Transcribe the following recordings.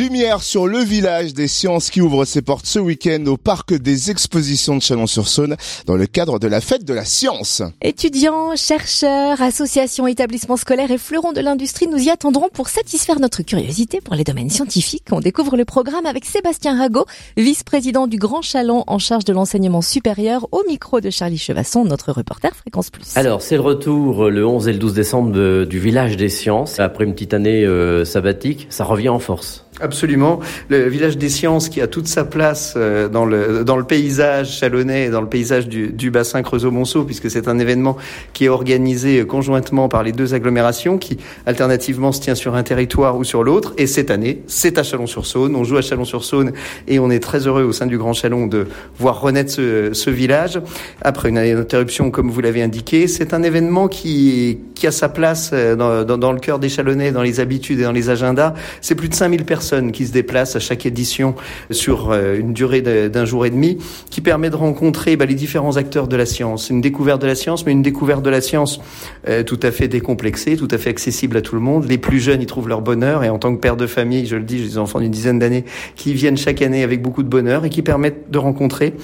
Lumière sur le village des sciences qui ouvre ses portes ce week-end au parc des expositions de Chalon-sur-Saône dans le cadre de la fête de la science. Étudiants, chercheurs, associations, établissements scolaires et fleurons de l'industrie nous y attendront pour satisfaire notre curiosité pour les domaines scientifiques. On découvre le programme avec Sébastien Rago, vice-président du Grand Chalon en charge de l'enseignement supérieur au micro de Charlie Chevasson, notre reporter Fréquence Plus. Alors, c'est le retour le 11 et le 12 décembre du village des sciences. Après une petite année euh, sabbatique, ça revient en force. Absolument. Le village des sciences qui a toute sa place euh, dans le, dans le paysage chalonnais, dans le paysage du, du bassin Creusot-Monceau, puisque c'est un événement qui est organisé conjointement par les deux agglomérations, qui alternativement se tient sur un territoire ou sur l'autre. Et cette année, c'est à Chalon-sur-Saône. On joue à Chalon-sur-Saône et on est très heureux au sein du Grand Chalon de voir renaître ce, ce village. Après une année d'interruption, comme vous l'avez indiqué, c'est un événement qui, qui a sa place euh, dans, dans, dans le cœur des Chalonnais, dans les habitudes et dans les agendas. C'est plus de 5000 personnes qui se déplacent à chaque édition sur euh, une durée d'un jour et demi, qui permet de rencontrer bah, les différents acteurs de la science. Une découverte de la science, mais une découverte de la science euh, tout à fait décomplexée, tout à fait accessible à tout le monde. Les plus jeunes y trouvent leur bonheur, et en tant que père de famille, je le dis, j'ai des enfants d'une dizaine d'années qui viennent chaque année avec beaucoup de bonheur et qui permettent de rencontrer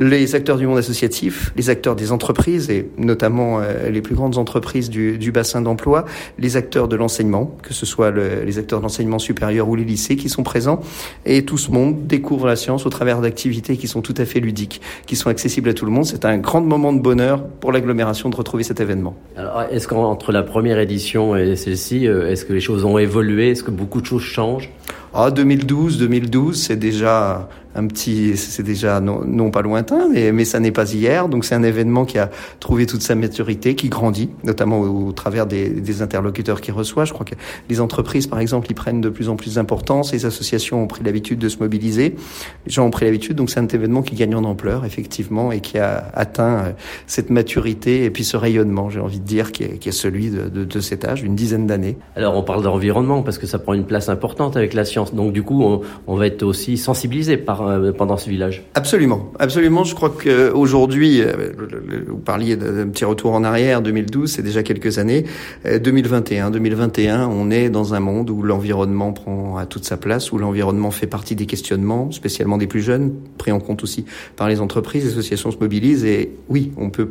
les acteurs du monde associatif, les acteurs des entreprises et notamment euh, les plus grandes entreprises du, du bassin d'emploi, les acteurs de l'enseignement, que ce soit le, les acteurs de l'enseignement supérieur ou les lycées qui sont présents, et tout ce monde découvre la science au travers d'activités qui sont tout à fait ludiques, qui sont accessibles à tout le monde. C'est un grand moment de bonheur pour l'agglomération de retrouver cet événement. Alors, est-ce qu'entre la première édition et celle-ci, euh, est-ce que les choses ont évolué? Est-ce que beaucoup de choses changent? Ah, 2012, 2012, c'est déjà un petit, c'est déjà non, pas lointain, mais, mais ça n'est pas hier. Donc c'est un événement qui a trouvé toute sa maturité, qui grandit, notamment au, travers des, interlocuteurs qu'il reçoit. Je crois que les entreprises, par exemple, y prennent de plus en plus d'importance. Les associations ont pris l'habitude de se mobiliser. Les gens ont pris l'habitude. Donc c'est un événement qui gagne en ampleur, effectivement, et qui a atteint euh, cette maturité et puis ce rayonnement, j'ai envie de dire, qui est, celui de, cet âge, d'une dizaine d'années. Alors on parle d'environnement parce que ça prend une place importante avec la science. Donc du coup, on, on va être aussi sensibilisé par, euh, pendant ce village. Absolument, absolument. Je crois qu'aujourd'hui, euh, vous parliez d'un petit retour en arrière, 2012, c'est déjà quelques années. 2021, euh, 2021, on est dans un monde où l'environnement prend à toute sa place, où l'environnement fait partie des questionnements, spécialement des plus jeunes, pris en compte aussi par les entreprises, les associations se mobilisent. Et oui, on peut,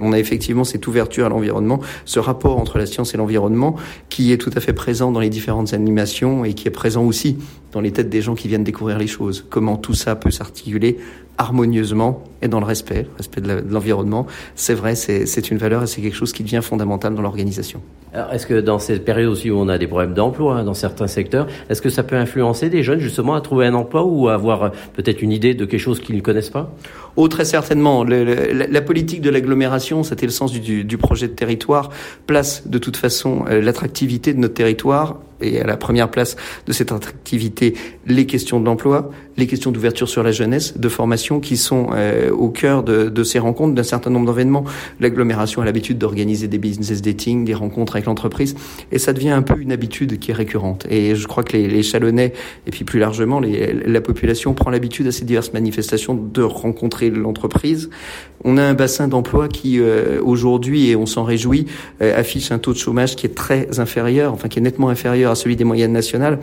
on a effectivement cette ouverture à l'environnement, ce rapport entre la science et l'environnement qui est tout à fait présent dans les différentes animations et qui est présent aussi dans les têtes des gens qui viennent découvrir les choses. Comment tout ça peut s'articuler harmonieusement et dans le respect, le respect de l'environnement. C'est vrai, c'est une valeur et c'est quelque chose qui devient fondamental dans l'organisation. Alors, est-ce que dans cette période aussi où on a des problèmes d'emploi hein, dans certains secteurs, est-ce que ça peut influencer des jeunes justement à trouver un emploi ou à avoir euh, peut-être une idée de quelque chose qu'ils ne connaissent pas? Oh, très certainement. Le, le, la politique de l'agglomération, c'était le sens du, du, projet de territoire, place de toute façon euh, l'attractivité de notre territoire et à la première place de cette attractivité les questions de l'emploi, les questions d'ouverture sur la jeunesse, de formation qui sont euh, au cœur de, de ces rencontres, d'un certain nombre d'événements. L'agglomération a l'habitude d'organiser des business dating, des rencontres avec l'entreprise, et ça devient un peu une habitude qui est récurrente. Et je crois que les, les Chalonnais, et puis plus largement les, la population, prend l'habitude à ces diverses manifestations de rencontrer l'entreprise. On a un bassin d'emploi qui euh, aujourd'hui, et on s'en réjouit, euh, affiche un taux de chômage qui est très inférieur, enfin qui est nettement inférieur à celui des moyennes nationales.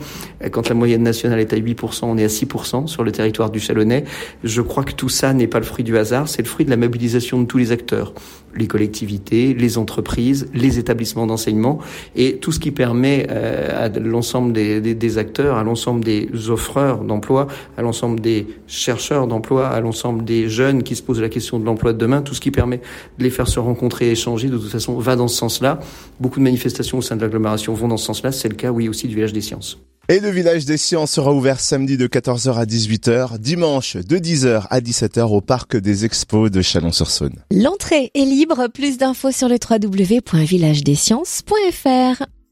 Quand la moyenne nationale est à 8%, on est à 6% sur le territoire du Chalonnais. Je crois que tout ça n'est pas le fruit du hasard, c'est le fruit de la mobilisation de tous les acteurs, les collectivités, les entreprises, les établissements d'enseignement et tout ce qui permet euh, à l'ensemble des, acteurs, à l'ensemble des offreurs d'emploi, à l'ensemble des chercheurs d'emploi, à l'ensemble des jeunes qui se posent la question de l'emploi de demain, tout ce qui permet de les faire se rencontrer et échanger, de toute façon, va dans ce sens-là. Beaucoup de manifestations au sein de l'agglomération vont dans ce sens-là. C'est le cas, oui, aussi du village des sciences. Et le village des sciences sera ouvert samedi de 14h à 18h, dimanche de 10h à 17h au parc des expos de Chalon-sur-Saône. L'entrée est libre, plus d'infos sur le www.villagedesciences.fr.